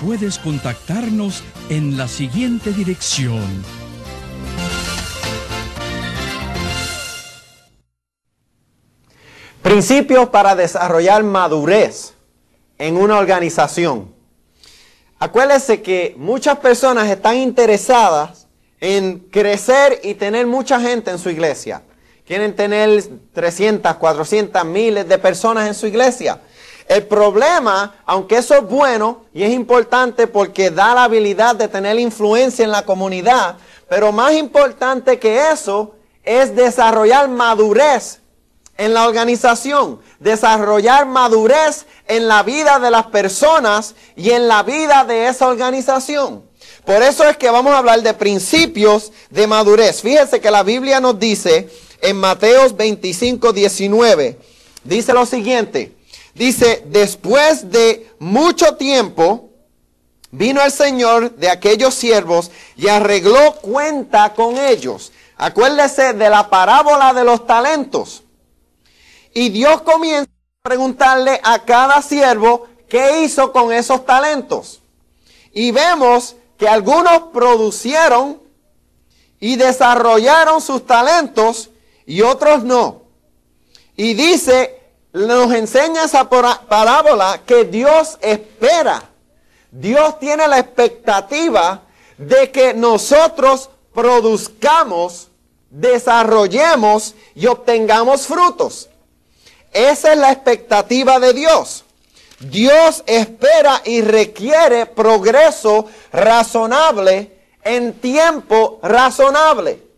puedes contactarnos en la siguiente dirección. Principios para desarrollar madurez en una organización. Acuérdese que muchas personas están interesadas en crecer y tener mucha gente en su iglesia. Quieren tener 300, 400, miles de personas en su iglesia. El problema, aunque eso es bueno y es importante porque da la habilidad de tener influencia en la comunidad, pero más importante que eso es desarrollar madurez en la organización, desarrollar madurez en la vida de las personas y en la vida de esa organización. Por eso es que vamos a hablar de principios de madurez. Fíjese que la Biblia nos dice en Mateos 25, 19, dice lo siguiente. Dice, después de mucho tiempo, vino el Señor de aquellos siervos y arregló cuenta con ellos. Acuérdese de la parábola de los talentos. Y Dios comienza a preguntarle a cada siervo qué hizo con esos talentos. Y vemos que algunos producieron y desarrollaron sus talentos y otros no. Y dice nos enseña esa parábola que Dios espera. Dios tiene la expectativa de que nosotros produzcamos, desarrollemos y obtengamos frutos. Esa es la expectativa de Dios. Dios espera y requiere progreso razonable en tiempo razonable.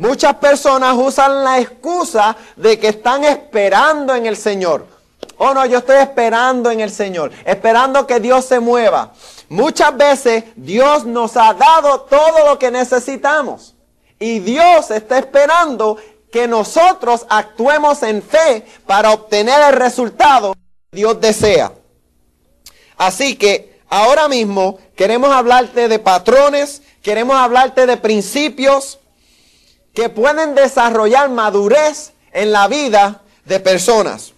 Muchas personas usan la excusa de que están esperando en el Señor. Oh no, yo estoy esperando en el Señor, esperando que Dios se mueva. Muchas veces Dios nos ha dado todo lo que necesitamos. Y Dios está esperando que nosotros actuemos en fe para obtener el resultado que Dios desea. Así que ahora mismo queremos hablarte de patrones, queremos hablarte de principios que pueden desarrollar madurez en la vida de personas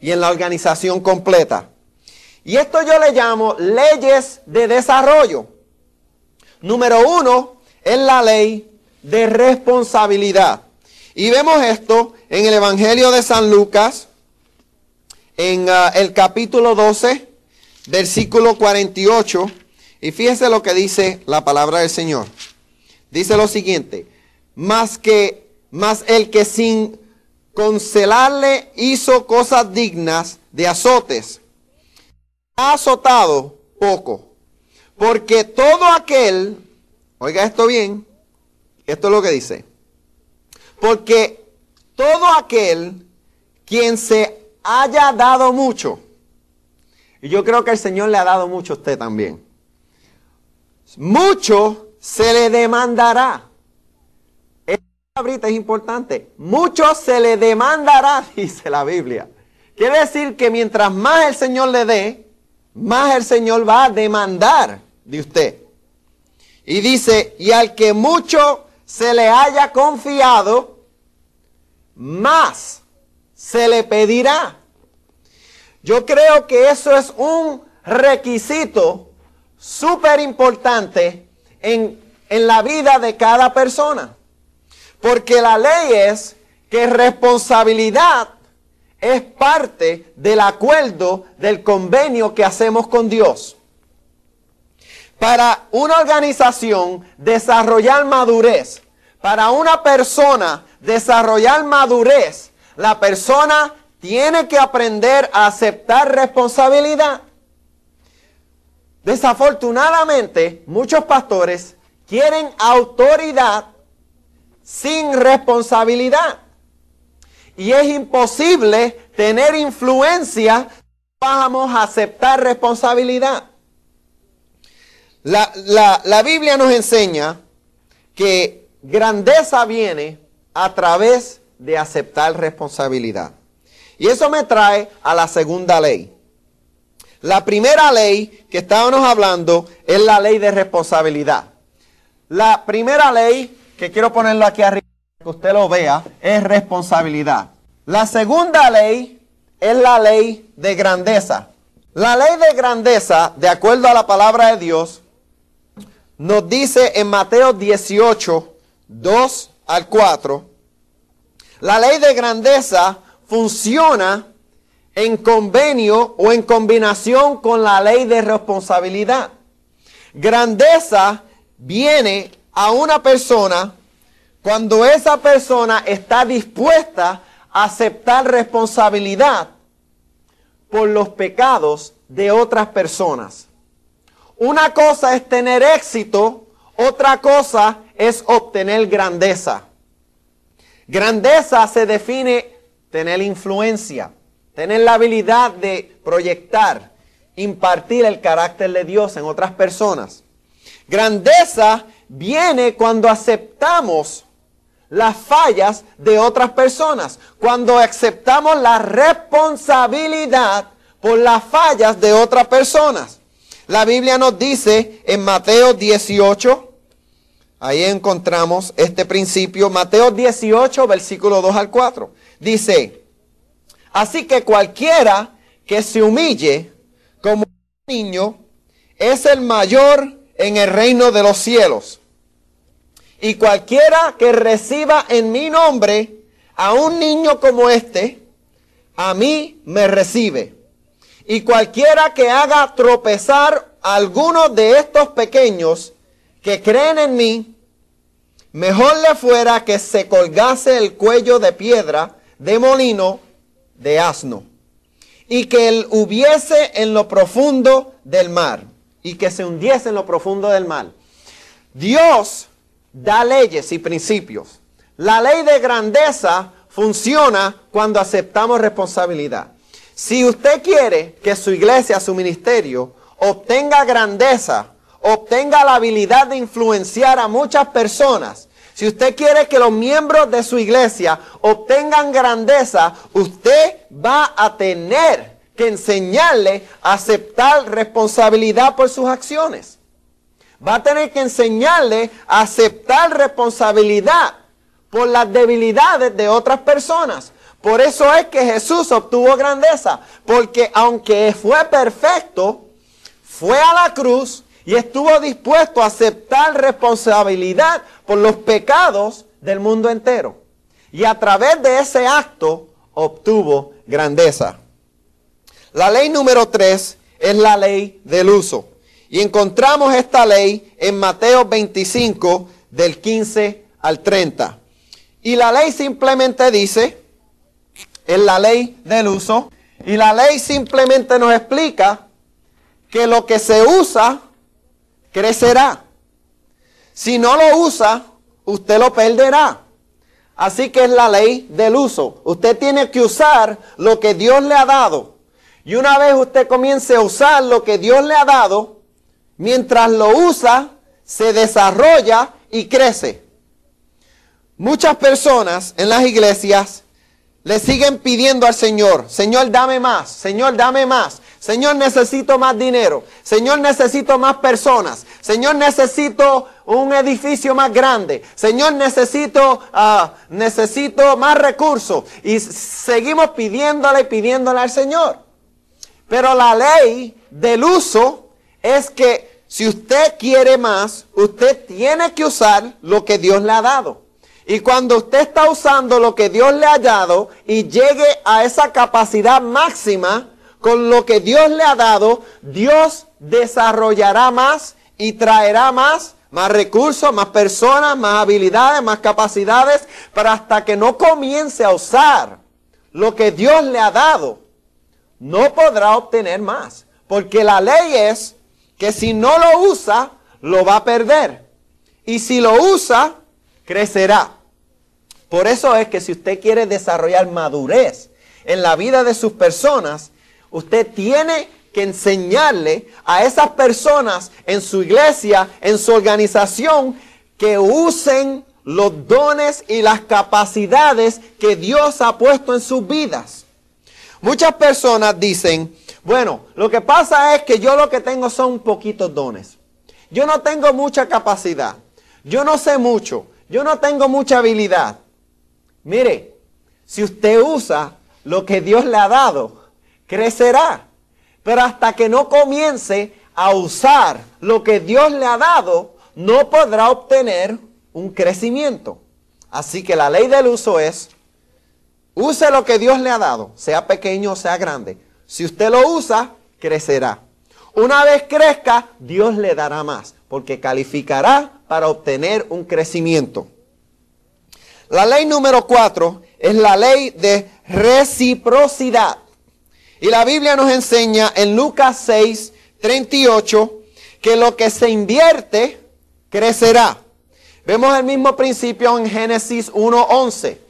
y en la organización completa. Y esto yo le llamo leyes de desarrollo. Número uno es la ley de responsabilidad. Y vemos esto en el Evangelio de San Lucas, en ah, el capítulo 12, versículo 48. Y fíjese lo que dice la palabra del Señor. Dice lo siguiente, más que más el que sin concelarle hizo cosas dignas de azotes, ha azotado poco. Porque todo aquel, oiga esto bien, esto es lo que dice, porque todo aquel quien se haya dado mucho, y yo creo que el Señor le ha dado mucho a usted también, mucho se le demandará es importante. Mucho se le demandará, dice la Biblia. Quiere decir que mientras más el Señor le dé, más el Señor va a demandar de usted. Y dice, y al que mucho se le haya confiado, más se le pedirá. Yo creo que eso es un requisito súper importante en, en la vida de cada persona. Porque la ley es que responsabilidad es parte del acuerdo, del convenio que hacemos con Dios. Para una organización desarrollar madurez, para una persona desarrollar madurez, la persona tiene que aprender a aceptar responsabilidad. Desafortunadamente, muchos pastores quieren autoridad sin responsabilidad. Y es imposible tener influencia vamos a aceptar responsabilidad. La, la Biblia nos enseña que grandeza viene a través de aceptar responsabilidad. Y eso me trae a la segunda ley. La primera ley que estábamos hablando es la ley de responsabilidad. La primera ley, que quiero ponerlo aquí arriba, que usted lo vea, es responsabilidad. La segunda ley es la ley de grandeza. La ley de grandeza, de acuerdo a la palabra de Dios, nos dice en Mateo 18, 2 al 4, la ley de grandeza funciona en convenio o en combinación con la ley de responsabilidad. Grandeza viene a una persona cuando esa persona está dispuesta a aceptar responsabilidad por los pecados de otras personas. Una cosa es tener éxito, otra cosa es obtener grandeza. Grandeza se define tener influencia, tener la habilidad de proyectar, impartir el carácter de Dios en otras personas. Grandeza viene cuando aceptamos las fallas de otras personas, cuando aceptamos la responsabilidad por las fallas de otras personas. La Biblia nos dice en Mateo 18, Ahí encontramos este principio, Mateo 18, versículo 2 al 4. Dice, así que cualquiera que se humille como un niño es el mayor en el reino de los cielos. Y cualquiera que reciba en mi nombre a un niño como este, a mí me recibe. Y cualquiera que haga tropezar a alguno de estos pequeños que creen en mí, Mejor le fuera que se colgase el cuello de piedra de molino de asno y que él hubiese en lo profundo del mar y que se hundiese en lo profundo del mar. Dios da leyes y principios. La ley de grandeza funciona cuando aceptamos responsabilidad. Si usted quiere que su iglesia, su ministerio, obtenga grandeza, obtenga la habilidad de influenciar a muchas personas, si usted quiere que los miembros de su iglesia obtengan grandeza, usted va a tener que enseñarle a aceptar responsabilidad por sus acciones. Va a tener que enseñarle a aceptar responsabilidad por las debilidades de otras personas. Por eso es que Jesús obtuvo grandeza, porque aunque fue perfecto, fue a la cruz, y estuvo dispuesto a aceptar responsabilidad por los pecados del mundo entero. Y a través de ese acto obtuvo grandeza. La ley número 3 es la ley del uso. Y encontramos esta ley en Mateo 25 del 15 al 30. Y la ley simplemente dice, es la ley del uso, y la ley simplemente nos explica que lo que se usa crecerá. Si no lo usa, usted lo perderá. Así que es la ley del uso. Usted tiene que usar lo que Dios le ha dado. Y una vez usted comience a usar lo que Dios le ha dado, mientras lo usa, se desarrolla y crece. Muchas personas en las iglesias le siguen pidiendo al Señor, Señor, dame más, Señor, dame más. Señor, necesito más dinero. Señor, necesito más personas. Señor, necesito un edificio más grande. Señor, necesito, ah, necesito más recursos. Y seguimos pidiéndole y pidiéndole al Señor. Pero la ley del uso es que si usted quiere más, usted tiene que usar lo que Dios le ha dado. Y cuando usted está usando lo que Dios le ha dado y llegue a esa capacidad máxima, con lo que Dios le ha dado, Dios desarrollará más y traerá más, más recursos, más personas, más habilidades, más capacidades, para hasta que no comience a usar lo que Dios le ha dado, no podrá obtener más. Porque la ley es que si no lo usa, lo va a perder. Y si lo usa, crecerá. Por eso es que si usted quiere desarrollar madurez en la vida de sus personas, usted tiene que enseñarle a esas personas en su iglesia, en su organización, que usen los dones y las capacidades que Dios ha puesto en sus vidas. Muchas personas dicen, bueno, lo que pasa es que yo lo que tengo son poquitos dones. Yo no tengo mucha capacidad. Yo no sé mucho. Yo no tengo mucha habilidad. Mire, si usted usa lo que Dios le ha dado, crecerá. Pero hasta que no comience a usar lo que Dios le ha dado, no podrá obtener un crecimiento. Así que la ley del uso es, use lo que Dios le ha dado, sea pequeño o sea grande. Si usted lo usa, crecerá. Una vez crezca, Dios le dará más, porque calificará para obtener un crecimiento. La ley número cuatro es la ley de reciprocidad. Y la Biblia nos enseña en Lucas 6, 38, que lo que se invierte crecerá. Vemos el mismo principio en Génesis 1, 11.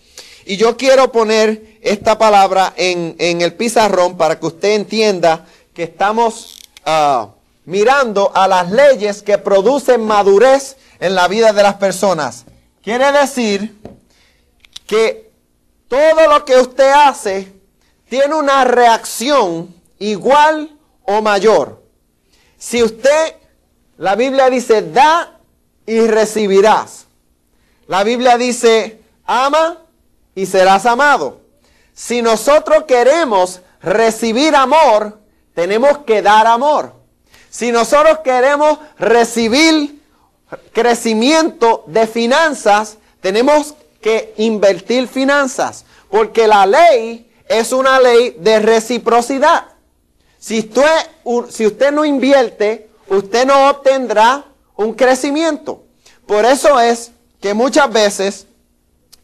Y yo quiero poner esta palabra en, el pizarrón para que usted entienda que estamos ah, mirando a las leyes que producen madurez en la vida de las personas. Quiere decir que todo lo que usted hace tiene una reacción igual o mayor. Si usted, la Biblia dice, da y recibirás. La Biblia dice, ama y serás amado. Si nosotros queremos recibir amor, tenemos que dar amor. Si nosotros queremos recibir crecimiento de finanzas, tenemos que invertir finanzas, porque la ley es una ley de reciprocidad. Si usted, si usted no invierte, usted no obtendrá un crecimiento. Por eso es que muchas veces,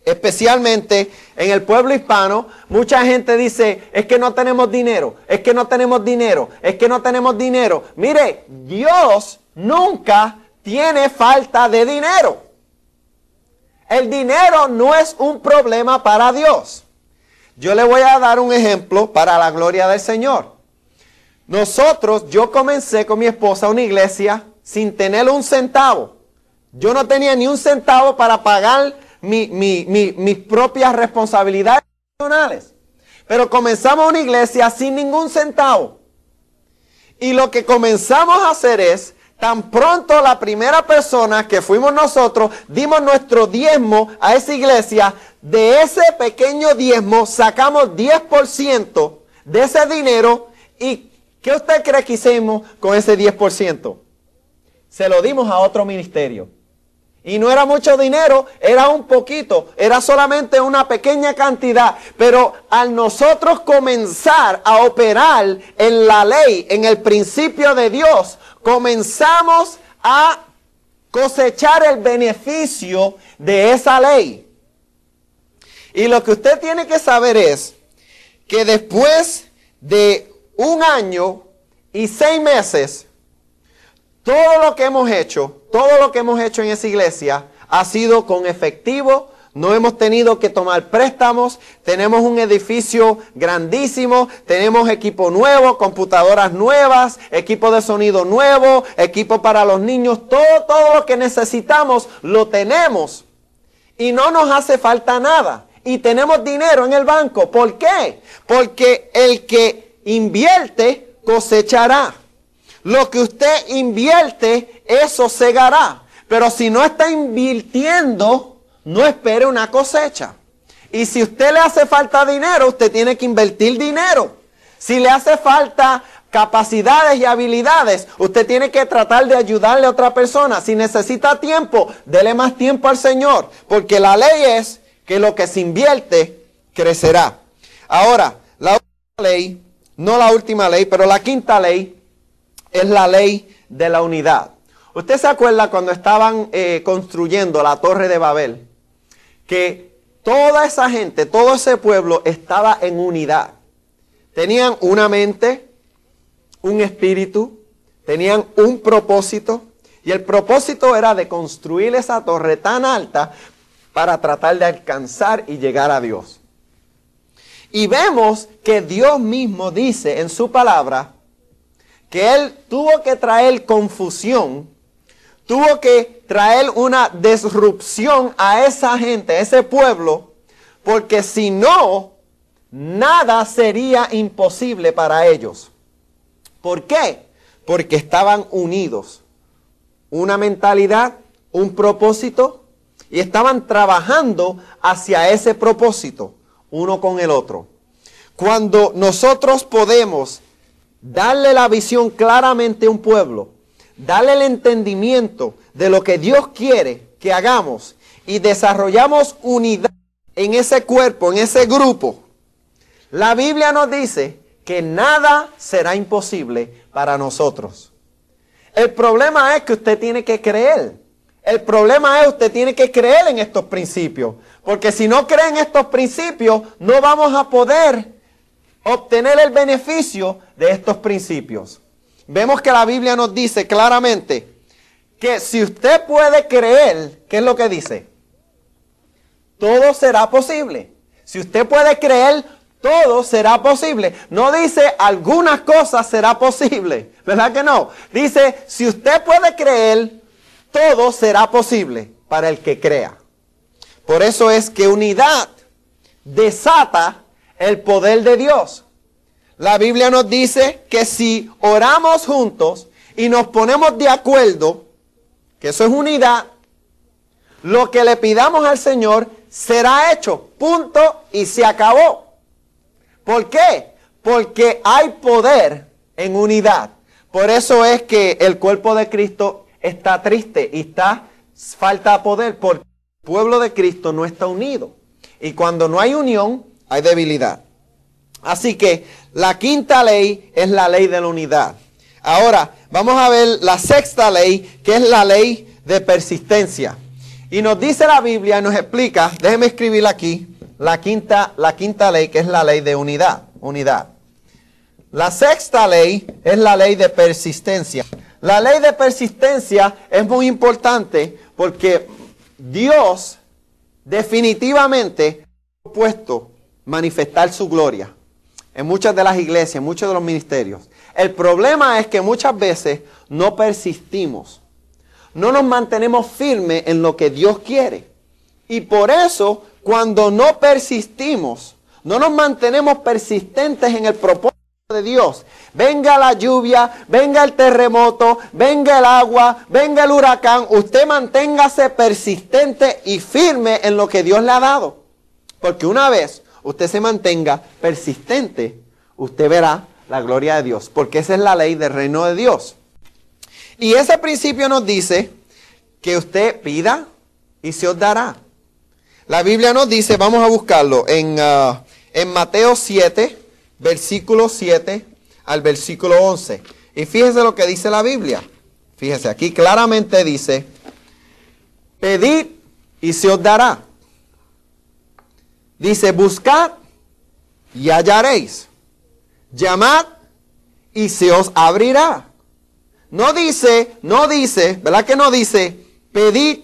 especialmente en el pueblo hispano, mucha gente dice, es que no tenemos dinero, es que no tenemos dinero, es que no tenemos dinero. Mire, Dios nunca tiene falta de dinero. El dinero no es un problema para Dios. Yo le voy a dar un ejemplo para la gloria del Señor. Nosotros, yo comencé con mi esposa una iglesia sin tener un centavo. Yo no tenía ni un centavo para pagar mis propias responsabilidades personales. Pero comenzamos una iglesia sin ningún centavo. Y lo que comenzamos a hacer es Tan pronto la primera persona que fuimos nosotros dimos nuestro diezmo a esa iglesia, de ese pequeño diezmo sacamos 10% de ese dinero y ¿qué usted cree que hicimos con ese 10%? Se lo dimos a otro ministerio. Y no era mucho dinero, era un poquito, era solamente una pequeña cantidad. Pero al nosotros comenzar a operar en la ley, en el principio de Dios, comenzamos a cosechar el beneficio de esa ley. Y lo que usted tiene que saber es que después de un año y seis meses, todo lo que hemos hecho, todo lo que hemos hecho en esa iglesia ha sido con efectivo no hemos tenido que tomar préstamos, tenemos un edificio grandísimo, tenemos equipo nuevo, computadoras nuevas, equipo de sonido nuevo, equipo para los niños, todo, todo lo que necesitamos lo tenemos. Y no nos hace falta nada. Y tenemos dinero en el banco. ¿Por qué? Porque el que invierte cosechará. Lo que usted invierte, eso segará. Pero si no está invirtiendo, no espere una cosecha. Y si usted le hace falta dinero, usted tiene que invertir dinero. Si le hace falta capacidades y habilidades, usted tiene que tratar de ayudarle a otra persona. Si necesita tiempo, dele más tiempo al Señor, porque la ley es que lo que se invierte crecerá. Ahora, la última ley, no la última ley, pero la quinta ley es la ley de la unidad. ¿Usted se acuerda cuando estaban eh, construyendo la torre de Babel? que toda esa gente, todo ese pueblo estaba en unidad. Tenían una mente, un espíritu, tenían un propósito y el propósito era de construir esa torre tan alta para tratar de alcanzar y llegar a Dios. Y vemos que Dios mismo dice en su palabra que Él tuvo que traer confusión, tuvo que traer una disrupción a esa gente, a ese pueblo, porque si no, nada sería imposible para ellos. ¿Por qué? Porque estaban unidos. Una mentalidad, un propósito, y estaban trabajando hacia ese propósito, uno con el otro. Cuando nosotros podemos darle la visión claramente a un pueblo, darle el entendimiento de lo que Dios quiere que hagamos y desarrollamos unidad en ese cuerpo, en ese grupo, la Biblia nos dice que nada será imposible para nosotros. El problema es que usted tiene que creer. El problema es que usted tiene que creer en estos principios. Porque si no cree en estos principios, no vamos a poder obtener el beneficio de estos principios. Vemos que la Biblia nos dice claramente que si usted puede creer, ¿qué es lo que dice? Todo será posible. Si usted puede creer, todo será posible. No dice algunas cosas será posible. ¿Verdad que no? Dice, si usted puede creer, todo será posible para el que crea. Por eso es que unidad desata el poder de Dios. La Biblia nos dice que si oramos juntos y nos ponemos de acuerdo, que eso es unidad, lo que le pidamos al Señor será hecho. Punto y se acabó. ¿Por qué? Porque hay poder en unidad. Por eso es que el cuerpo de Cristo está triste y está falta poder porque el pueblo de Cristo no está unido. Y cuando no hay unión, hay debilidad. Así que la quinta ley es la ley de la unidad. Ahora, vamos a ver la sexta ley, que es la ley de persistencia. Y nos dice la Biblia, nos explica, déjeme escribirla aquí, la quinta, la quinta ley, que es la ley de unidad, unidad. La sexta ley es la ley de persistencia. La ley de persistencia es muy importante porque Dios definitivamente ha puesto manifestar su gloria en muchas de las iglesias, en muchos de los ministerios. El problema es que muchas veces no persistimos, no nos mantenemos firmes en lo que Dios quiere. Y por eso cuando no persistimos, no nos mantenemos persistentes en el propósito de Dios, venga la lluvia, venga el terremoto, venga el agua, venga el huracán, usted manténgase persistente y firme en lo que Dios le ha dado. Porque una vez usted se mantenga persistente, usted verá la gloria de Dios, porque esa es la ley del reino de Dios. Y ese principio nos dice que usted pida y se os dará. La Biblia nos dice, vamos a buscarlo, en, ah, en Mateo 7, versículo 7 al versículo 11. Y fíjese lo que dice la Biblia. Fíjese, aquí claramente dice, pedid y se os dará. Dice, buscad y hallaréis. Llamad y se os abrirá. No dice, no dice, ¿verdad que no dice? Pedid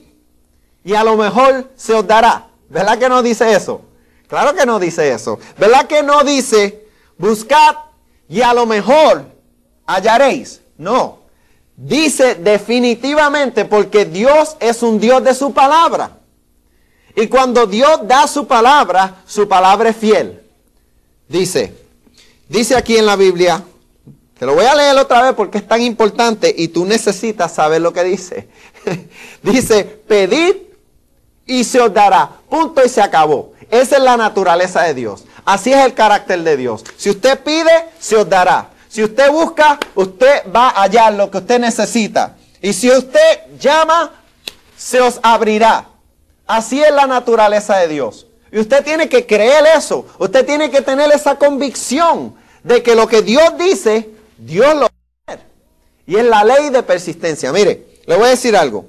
y a lo mejor se os dará. ¿Verdad que no dice eso? Claro que no dice eso. ¿Verdad que no dice, buscad y a lo mejor hallaréis? No. Dice definitivamente porque Dios es un Dios de su palabra. Y cuando Dios da su palabra, su palabra es fiel. Dice, dice aquí en la Biblia, te lo voy a leer otra vez porque es tan importante y tú necesitas saber lo que dice. dice, pedid y se os dará. Punto y se acabó. Esa es la naturaleza de Dios. Así es el carácter de Dios. Si usted pide, se os dará. Si usted busca, usted va a hallar lo que usted necesita. Y si usted llama, se os abrirá. Así es la naturaleza de Dios. Y usted tiene que creer eso. Usted tiene que tener esa convicción de que lo que Dios dice, Dios lo va a hacer. Y es la ley de persistencia. Mire, le voy a decir algo.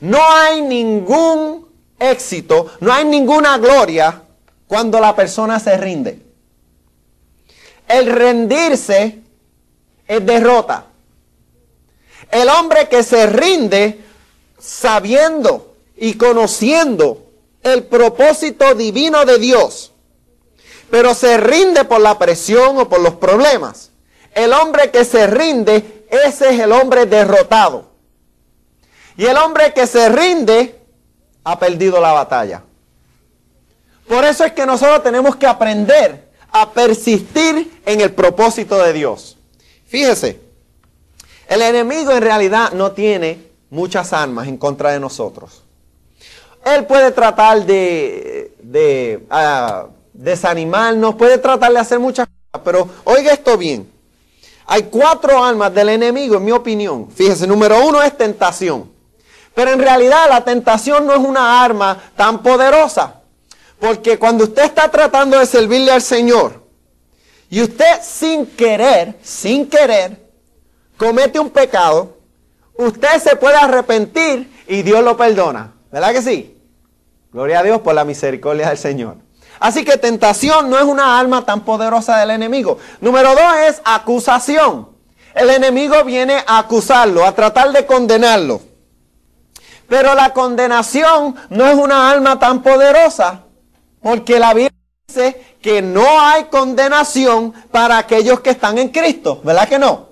No hay ningún éxito, no hay ninguna gloria cuando la persona se rinde. El rendirse es derrota. El hombre que se rinde sabiendo y conociendo el propósito divino de Dios, pero se rinde por la presión o por los problemas. El hombre que se rinde, ese es el hombre derrotado. Y el hombre que se rinde ha perdido la batalla. Por eso es que nosotros tenemos que aprender a persistir en el propósito de Dios. Fíjese, el enemigo en realidad no tiene muchas armas en contra de nosotros. Él puede tratar de, ah, desanimarnos, puede tratar de hacer muchas cosas, pero oiga esto bien. Hay cuatro armas del enemigo, en mi opinión. Fíjese, número uno es tentación. Pero en realidad la tentación no es una arma tan poderosa. Porque cuando usted está tratando de servirle al Señor y usted sin querer, sin querer, comete un pecado, usted se puede arrepentir y Dios lo perdona. ¿Verdad que sí? Gloria a Dios por la misericordia del Señor. Así que tentación no es una arma tan poderosa del enemigo. Número dos es acusación. El enemigo viene a acusarlo, a tratar de condenarlo. Pero la condenación no es una arma tan poderosa porque la Biblia dice que no hay condenación para aquellos que están en Cristo, ¿verdad que no?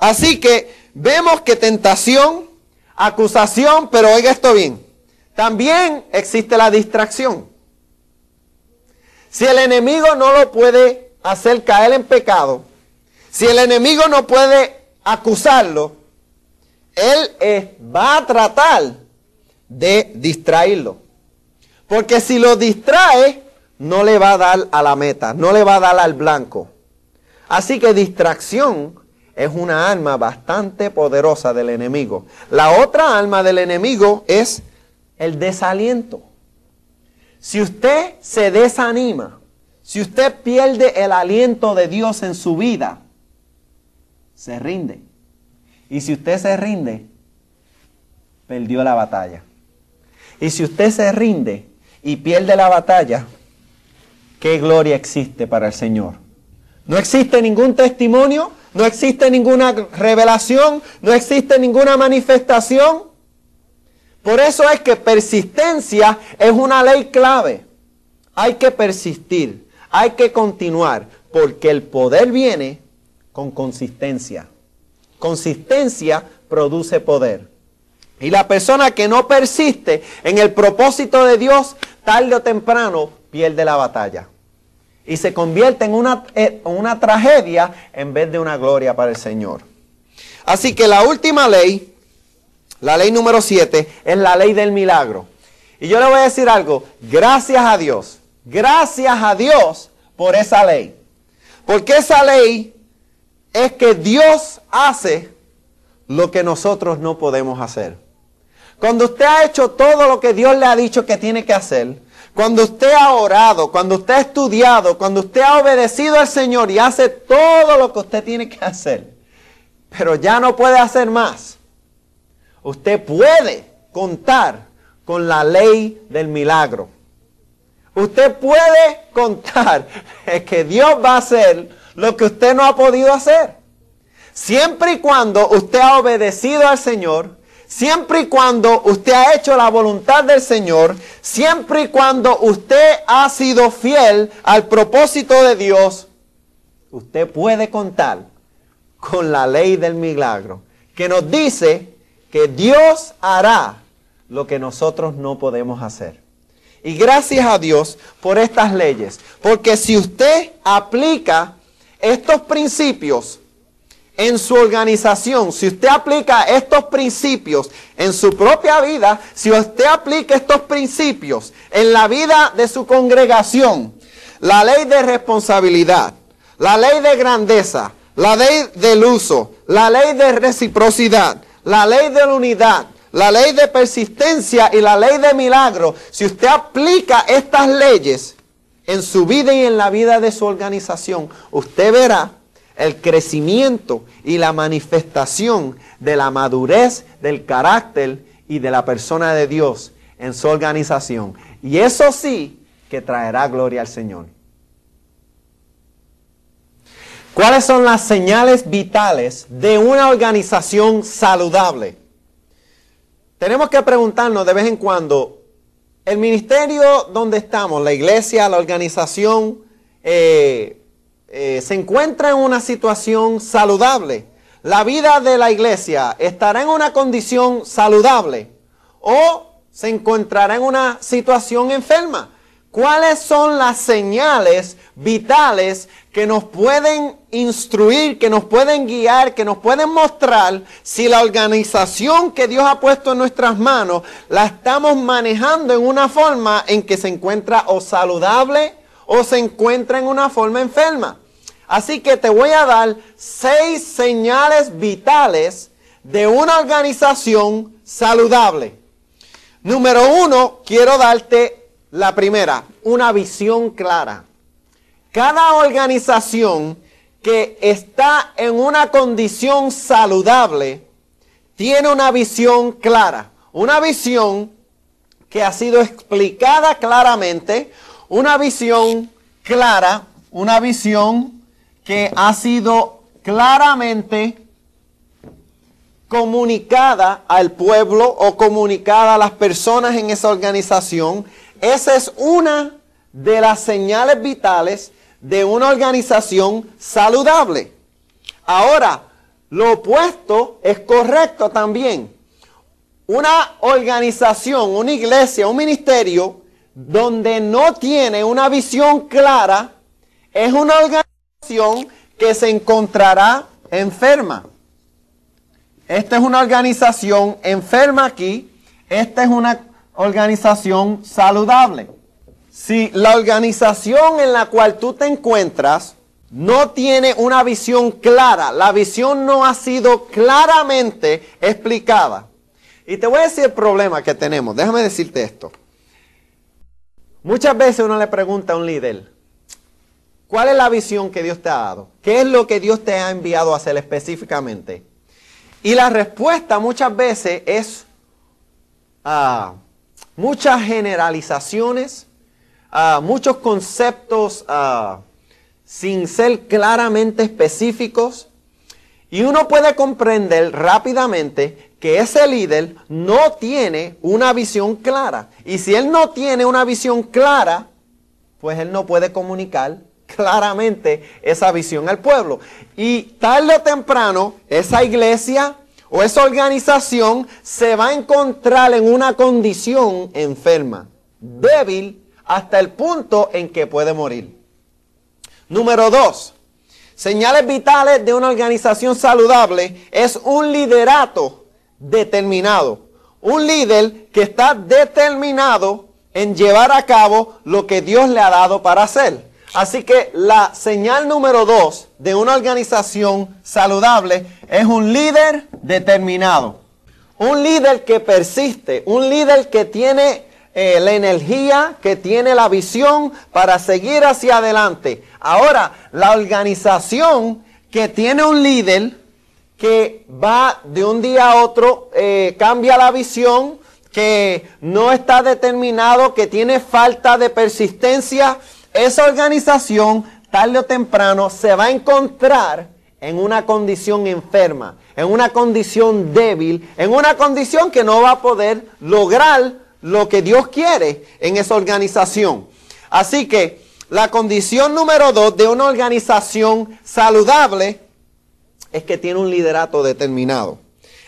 Así que vemos que tentación, acusación, pero oiga esto bien, también existe la distracción. Si el enemigo no lo puede hacer caer en pecado, si el enemigo no puede acusarlo, él va a tratar de distraerlo. Porque si lo distrae, no le va a dar a la meta, no le va a dar al blanco. Así que distracción es una arma bastante poderosa del enemigo. La otra arma del enemigo es el desaliento. Si usted se desanima, si usted pierde el aliento de Dios en su vida, se rinde. Y si usted se rinde, perdió la batalla. Y si usted se rinde, y pierde la batalla, ¿qué gloria existe para el Señor? No existe ningún testimonio, no existe ninguna revelación, no existe ninguna manifestación. Por eso es que persistencia es una ley clave. Hay que persistir, hay que continuar, porque el poder viene con consistencia. Consistencia produce poder. Y la persona que no persiste en el propósito de Dios, tarde o temprano pierde la batalla. Y se convierte en una, eh, una tragedia en vez de una gloria para el Señor. Así que la última ley, la ley número 7, es la ley del milagro. Y yo le voy a decir algo, gracias a Dios, gracias a Dios por esa ley. Porque esa ley es que Dios hace lo que nosotros no podemos hacer. Cuando usted ha hecho todo lo que Dios le ha dicho que tiene que hacer, cuando usted ha orado, cuando usted ha estudiado, cuando usted ha obedecido al Señor y hace todo lo que usted tiene que hacer, pero ya no puede hacer más, usted puede contar con la ley del milagro. Usted puede contar que Dios va a hacer lo que usted no ha podido hacer. Siempre y cuando usted ha obedecido al Señor, Siempre y cuando usted ha hecho la voluntad del Señor, siempre y cuando usted ha sido fiel al propósito de Dios, usted puede contar con la ley del milagro, que nos dice que Dios hará lo que nosotros no podemos hacer. Y gracias a Dios por estas leyes, porque si usted aplica estos principios, en su organización, si usted aplica estos principios en su propia vida, si usted aplica estos principios en la vida de su congregación, la ley de responsabilidad, la ley de grandeza, la ley del uso, la ley de reciprocidad, la ley de la unidad, la ley de persistencia y la ley de milagro, si usted aplica estas leyes en su vida y en la vida de su organización, usted verá el crecimiento y la manifestación de la madurez del carácter y de la persona de Dios en su organización. Y eso sí que traerá gloria al Señor. ¿Cuáles son las señales vitales de una organización saludable? Tenemos que preguntarnos de vez en cuando, el ministerio donde estamos, la iglesia, la organización, eh, eh, se encuentra en una situación saludable. La vida de la iglesia estará en una condición saludable o se encontrará en una situación enferma. ¿Cuáles son las señales vitales que nos pueden instruir, que nos pueden guiar, que nos pueden mostrar si la organización que Dios ha puesto en nuestras manos la estamos manejando en una forma en que se encuentra o saludable o se encuentra en una forma enferma? Así que te voy a dar seis señales vitales de una organización saludable. Número uno, quiero darte la primera, una visión clara. Cada organización que está en una condición saludable tiene una visión clara, una visión que ha sido explicada claramente, una visión clara, una visión que ha sido claramente comunicada al pueblo o comunicada a las personas en esa organización esa es una de las señales vitales de una organización saludable. Ahora, lo opuesto es correcto también. Una organización, una iglesia, un ministerio donde no tiene una visión clara es una organización que se encontrará enferma. Esta es una organización enferma aquí. Esta es una organización saludable. Si la organización en la cual tú te encuentras no tiene una visión clara, la visión no ha sido claramente explicada. Y te voy a decir el problema que tenemos. Déjame decirte esto. Muchas veces uno le pregunta a un líder, ¿cuál es la visión que Dios te ha dado? ¿Qué es lo que Dios te ha enviado a hacer específicamente? Y la respuesta muchas veces es, ah, muchas generalizaciones, ah, muchos conceptos ah, sin ser claramente específicos. Y uno puede comprender rápidamente que ese líder no tiene una visión clara. Y si él no tiene una visión clara, pues él no puede comunicar claramente esa visión al pueblo. Y tarde o temprano, esa iglesia, o esa organización se va a encontrar en una condición enferma, débil, hasta el punto en que puede morir. Número dos, señales vitales de una organización saludable es un liderato determinado. Un líder que está determinado en llevar a cabo lo que Dios le ha dado para hacer. Así que la señal número dos de una organización saludable es un líder determinado. Un líder que persiste, un líder que tiene eh, la energía, que tiene la visión para seguir hacia adelante. Ahora, la organización que tiene un líder que va de un día a otro, eh, cambia la visión, que no está determinado, que tiene falta de persistencia, esa organización tarde o temprano se va a encontrar en una condición enferma, en una condición débil, en una condición que no va a poder lograr lo que Dios quiere en esa organización. Así que la condición número dos de una organización saludable es que tiene un liderato determinado.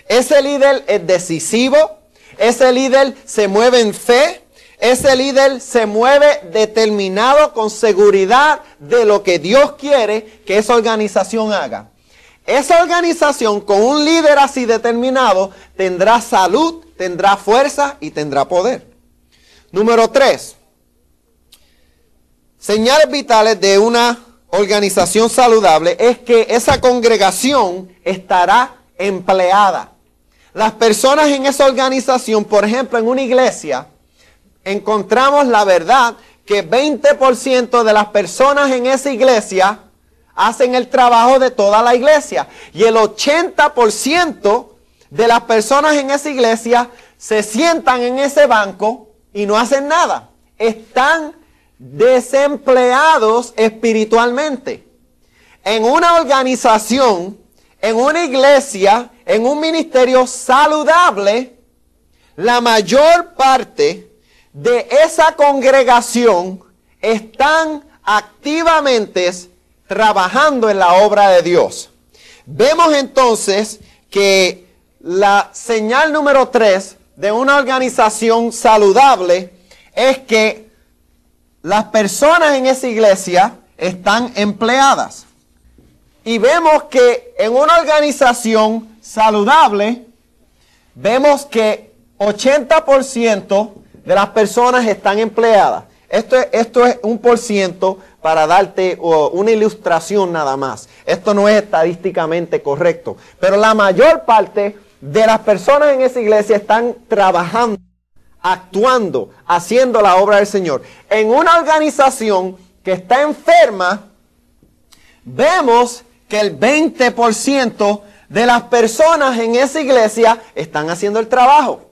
Ese líder es decisivo, ese líder se mueve en fe, ese líder se mueve determinado con seguridad de lo que Dios quiere que esa organización haga. Esa organización con un líder así determinado tendrá salud, tendrá fuerza y tendrá poder. Número tres. Señales vitales de una organización saludable es que esa congregación estará empleada. Las personas en esa organización, por ejemplo, en una iglesia, encontramos la verdad que 20% de las personas en esa iglesia hacen el trabajo de toda la iglesia. Y el 80% de las personas en esa iglesia se sientan en ese banco y no hacen nada. Están desempleados espiritualmente. en una organización, en una iglesia, en un ministerio saludable, la mayor parte de esa congregación están activamente trabajando en la obra de Dios. Vemos entonces que la señal número tres de una organización saludable es que las personas en esa iglesia están empleadas. Y vemos que en una organización saludable, vemos que 80% de las personas están empleadas. Esto es, un por ciento para darte una ilustración nada más. Esto no es estadísticamente correcto. Pero la mayor parte de las personas en esa iglesia están trabajando, actuando, haciendo la obra del Señor. En una organización que está enferma, vemos que el 20% de las personas en esa iglesia están haciendo el trabajo.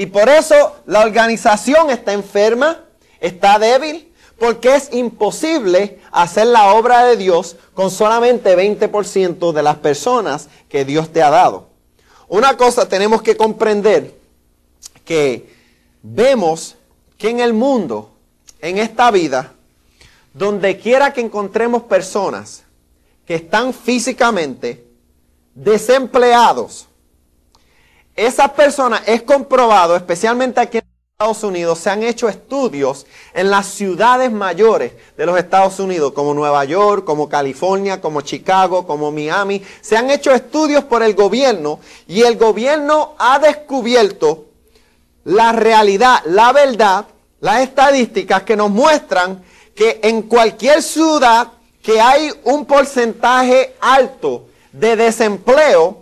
Y por eso la organización está enferma, está débil, porque es imposible hacer la obra de Dios con solamente 20% de las personas que Dios te ha dado. Una cosa tenemos que comprender, que vemos que en el mundo, en esta vida, donde quiera que encontremos personas que están físicamente desempleados, esas personas es comprobado, especialmente aquí en Estados Unidos, se han hecho estudios en las ciudades mayores de los Estados Unidos, como Nueva York, como California, como Chicago, como Miami. Se han hecho estudios por el gobierno y el gobierno ha descubierto la realidad, la verdad, las estadísticas que nos muestran que en cualquier ciudad que hay un porcentaje alto de desempleo,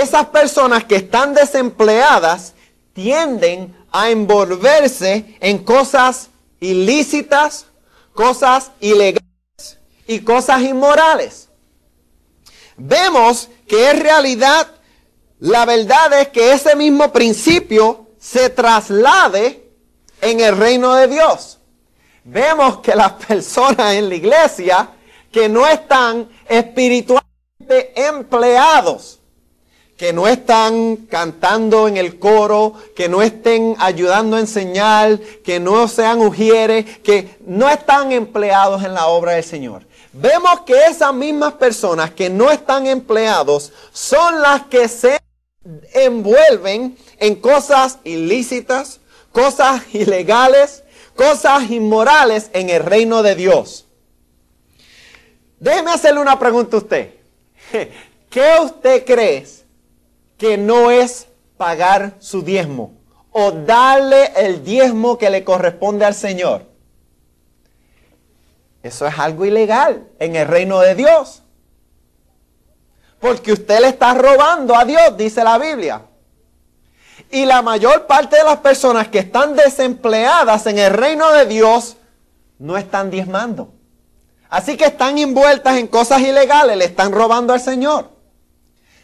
esas personas que están desempleadas tienden a envolverse en cosas ilícitas, cosas ilegales y cosas inmorales. Vemos que es realidad, la verdad es que ese mismo principio se traslade en el reino de Dios. Vemos que las personas en la iglesia que no están espiritualmente empleados, que no están cantando en el coro, que no estén ayudando a enseñar, que no sean ujieres, que no están empleados en la obra del Señor. Vemos que esas mismas personas que no están empleados son las que se envuelven en cosas ilícitas, cosas ilegales, cosas inmorales en el reino de Dios. Déjeme hacerle una pregunta a usted. ¿Qué usted cree que no es pagar su diezmo o darle el diezmo que le corresponde al Señor. Eso es algo ilegal en el reino de Dios. Porque usted le está robando a Dios, dice la Biblia. Y la mayor parte de las personas que están desempleadas en el reino de Dios no están diezmando. Así que están envueltas en cosas ilegales, le están robando al Señor.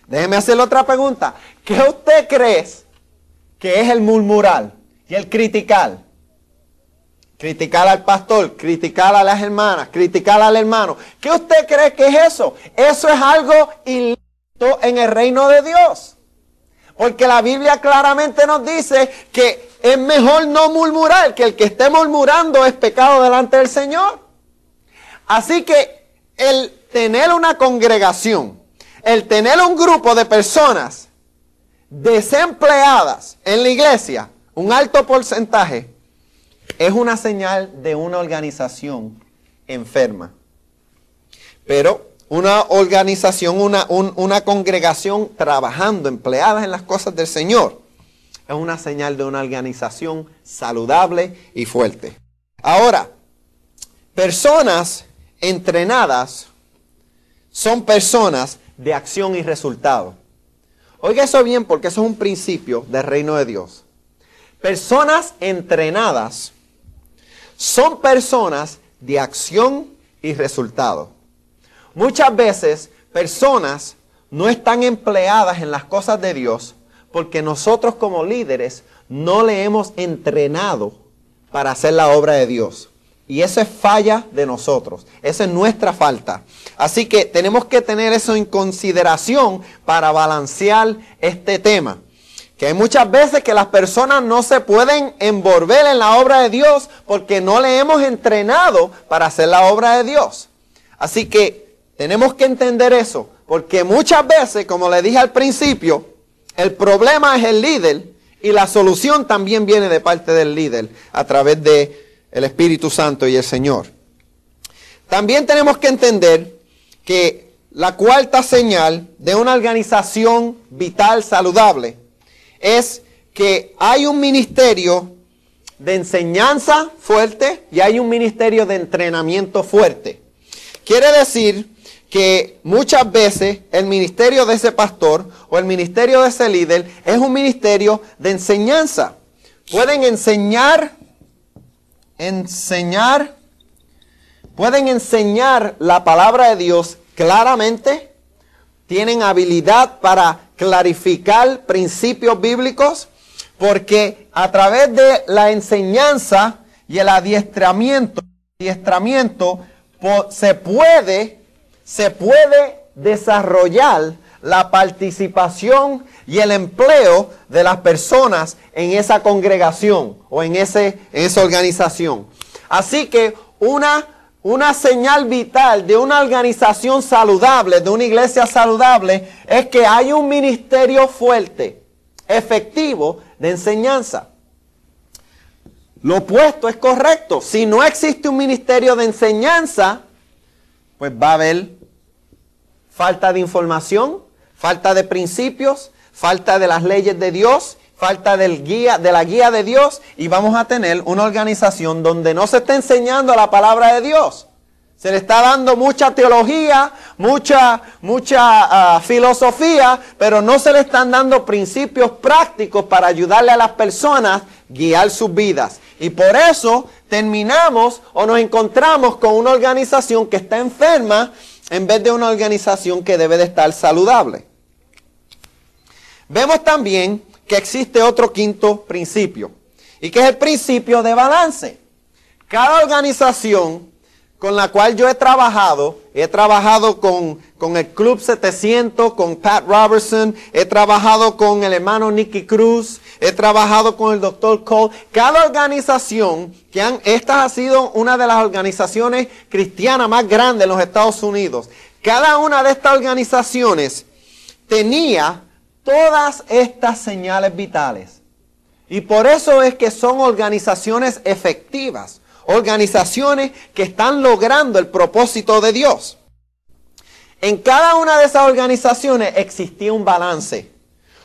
Déjeme hacerle otra pregunta. ¿Qué usted cree que es el murmurar y el criticar? Criticar al pastor, criticar a las hermanas, criticar al hermano. ¿Qué usted cree que es eso? Eso es algo ilícito en el reino de Dios. Porque la Biblia claramente nos dice que es mejor no murmurar, que el que esté murmurando es pecado delante del Señor. Así que el tener una congregación el tener un grupo de personas desempleadas en la iglesia, un alto porcentaje, es una señal de una organización enferma. Pero una organización, una, una congregación trabajando, empleadas en las cosas del Señor, es una señal de una organización saludable y fuerte. Ahora, personas entrenadas son personas de acción y resultado. Oiga eso bien porque eso es un principio del reino de Dios. Personas entrenadas son personas de acción y resultado. Muchas veces personas no están empleadas en las cosas de Dios porque nosotros como líderes no le hemos entrenado para hacer la obra de Dios. Y eso es falla de nosotros. Esa es nuestra falta. Así que tenemos que tener eso en consideración para balancear este tema. Que hay muchas veces que las personas no se pueden envolver en la obra de Dios porque no le hemos entrenado para hacer la obra de Dios. Así que tenemos que entender eso. Porque muchas veces, como le dije al principio, el problema es el líder y la solución también viene de parte del líder a través de el Espíritu Santo y el Señor. También tenemos que entender que la cuarta señal de una organización vital saludable es que hay un ministerio de enseñanza fuerte y hay un ministerio de entrenamiento fuerte. Quiere decir que muchas veces el ministerio de ese pastor o el ministerio de ese líder es un ministerio de enseñanza. Pueden enseñar enseñar, pueden enseñar la palabra de Dios claramente, tienen habilidad para clarificar principios bíblicos, porque a través de la enseñanza y el adiestramiento, se puede, se puede desarrollar la participación y el empleo de las personas en esa congregación o en, ese, esa organización. Así que una, una señal vital de una organización saludable, de una iglesia saludable, es que hay un ministerio fuerte, efectivo de enseñanza. Lo opuesto es correcto. Si no existe un ministerio de enseñanza, pues va a haber falta de información, falta de principios, falta de las leyes de Dios, falta del guía, de la guía de Dios y vamos a tener una organización donde no se está enseñando la palabra de Dios. Se le está dando mucha teología, mucha, mucha ah, filosofía, pero no se le están dando principios prácticos para ayudarle a las personas guiar sus vidas. Y por eso terminamos o nos encontramos con una organización que está enferma en vez de una organización que debe de estar saludable. Vemos también que existe otro quinto principio, y que es el principio de balance. Cada organización con la cual yo he trabajado, he trabajado con, con, el Club 700, con Pat Robertson, he trabajado con el hermano Nicky Cruz, he trabajado con el doctor Cole. Cada organización, que han, esta ha sido una de las organizaciones cristianas más grandes en los Estados Unidos. Cada una de estas organizaciones tenía todas estas señales vitales. Y por eso es que son organizaciones efectivas, organizaciones que están logrando el propósito de Dios. En cada una de esas organizaciones existía un balance.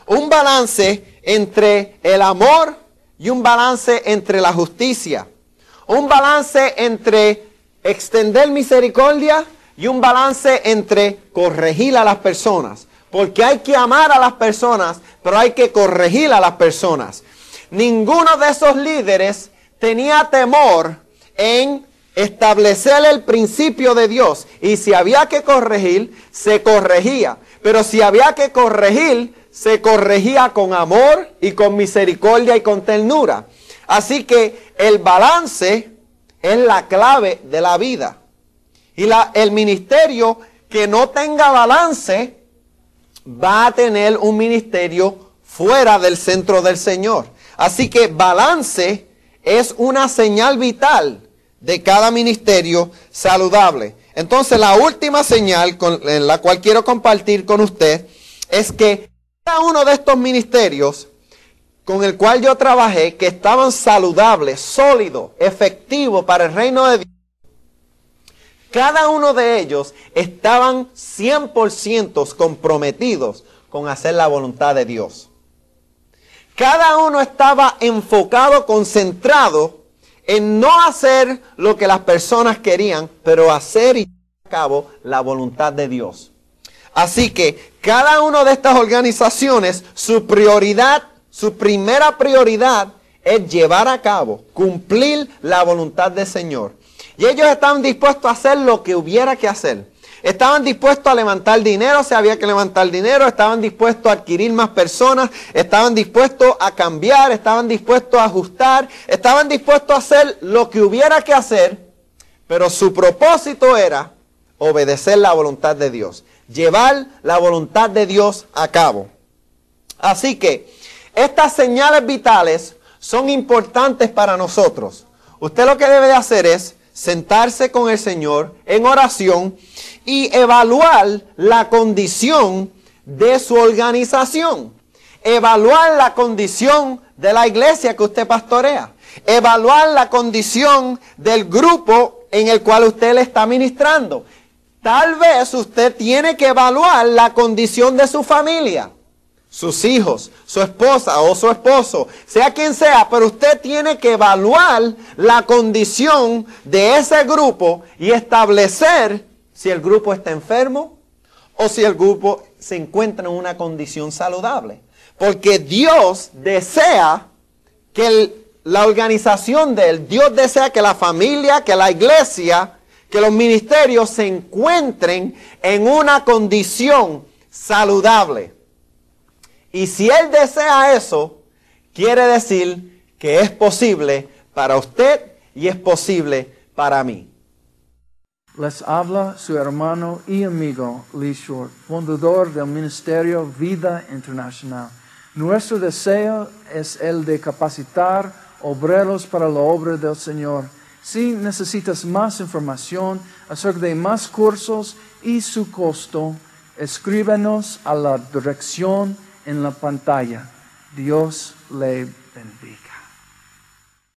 Un balance entre el amor y un balance entre la justicia. Un balance entre extender misericordia y un balance entre corregir a las personas. Porque hay que amar a las personas, pero hay que corregir a las personas. Ninguno de esos líderes tenía temor en establecer el principio de Dios. Y si había que corregir, se corregía. Pero si había que corregir, se corregía con amor y con misericordia y con ternura. Así que el balance es la clave de la vida. Y el ministerio que no tenga balance va a tener un ministerio fuera del centro del Señor. Así que balance es una señal vital de cada ministerio saludable. Entonces la última señal con, en la cual quiero compartir con usted es que cada uno de estos ministerios con el cual yo trabajé, que estaban saludables, sólidos, efectivos para el reino de Dios, cada uno de ellos estaban 100% comprometidos con hacer la voluntad de Dios. Cada uno estaba enfocado, concentrado en no hacer lo que las personas querían, pero hacer y llevar a cabo la voluntad de Dios. Así que cada una de estas organizaciones, su prioridad, su primera prioridad es llevar a cabo, cumplir la voluntad del Señor. Y ellos estaban dispuestos a hacer lo que hubiera que hacer. Estaban dispuestos a levantar dinero, se había que levantar dinero, estaban dispuestos a adquirir más personas, estaban dispuestos a cambiar, estaban dispuestos a ajustar, estaban dispuestos a hacer lo que hubiera que hacer pero su propósito era obedecer la voluntad de Dios, llevar la voluntad de Dios a cabo. Así que estas señales vitales son importantes para nosotros. Usted lo que debe de hacer es sentarse con el Señor en oración y evaluar la condición de su organización. Evaluar la condición de la iglesia que usted pastorea. Evaluar la condición del grupo en el cual usted le está ministrando. Tal vez usted tiene que evaluar la condición de su familia, sus hijos, su esposa o su esposo, sea quien sea, pero usted tiene que evaluar la condición de ese grupo y establecer si el grupo está enfermo o si el grupo se encuentra en una condición saludable. Porque Dios desea que la organización de él, Dios desea que la familia, que la iglesia, que los ministerios se encuentren en una condición saludable. Y si Él desea eso, quiere decir que es posible para usted y es posible para mí. Les habla su hermano y amigo Lee Short, fundador del Ministerio Vida Internacional. Nuestro deseo es el de capacitar obreros para la obra del Señor si necesitas más información acerca de más cursos y su costo, escríbenos a la dirección en la pantalla. Dios le bendiga.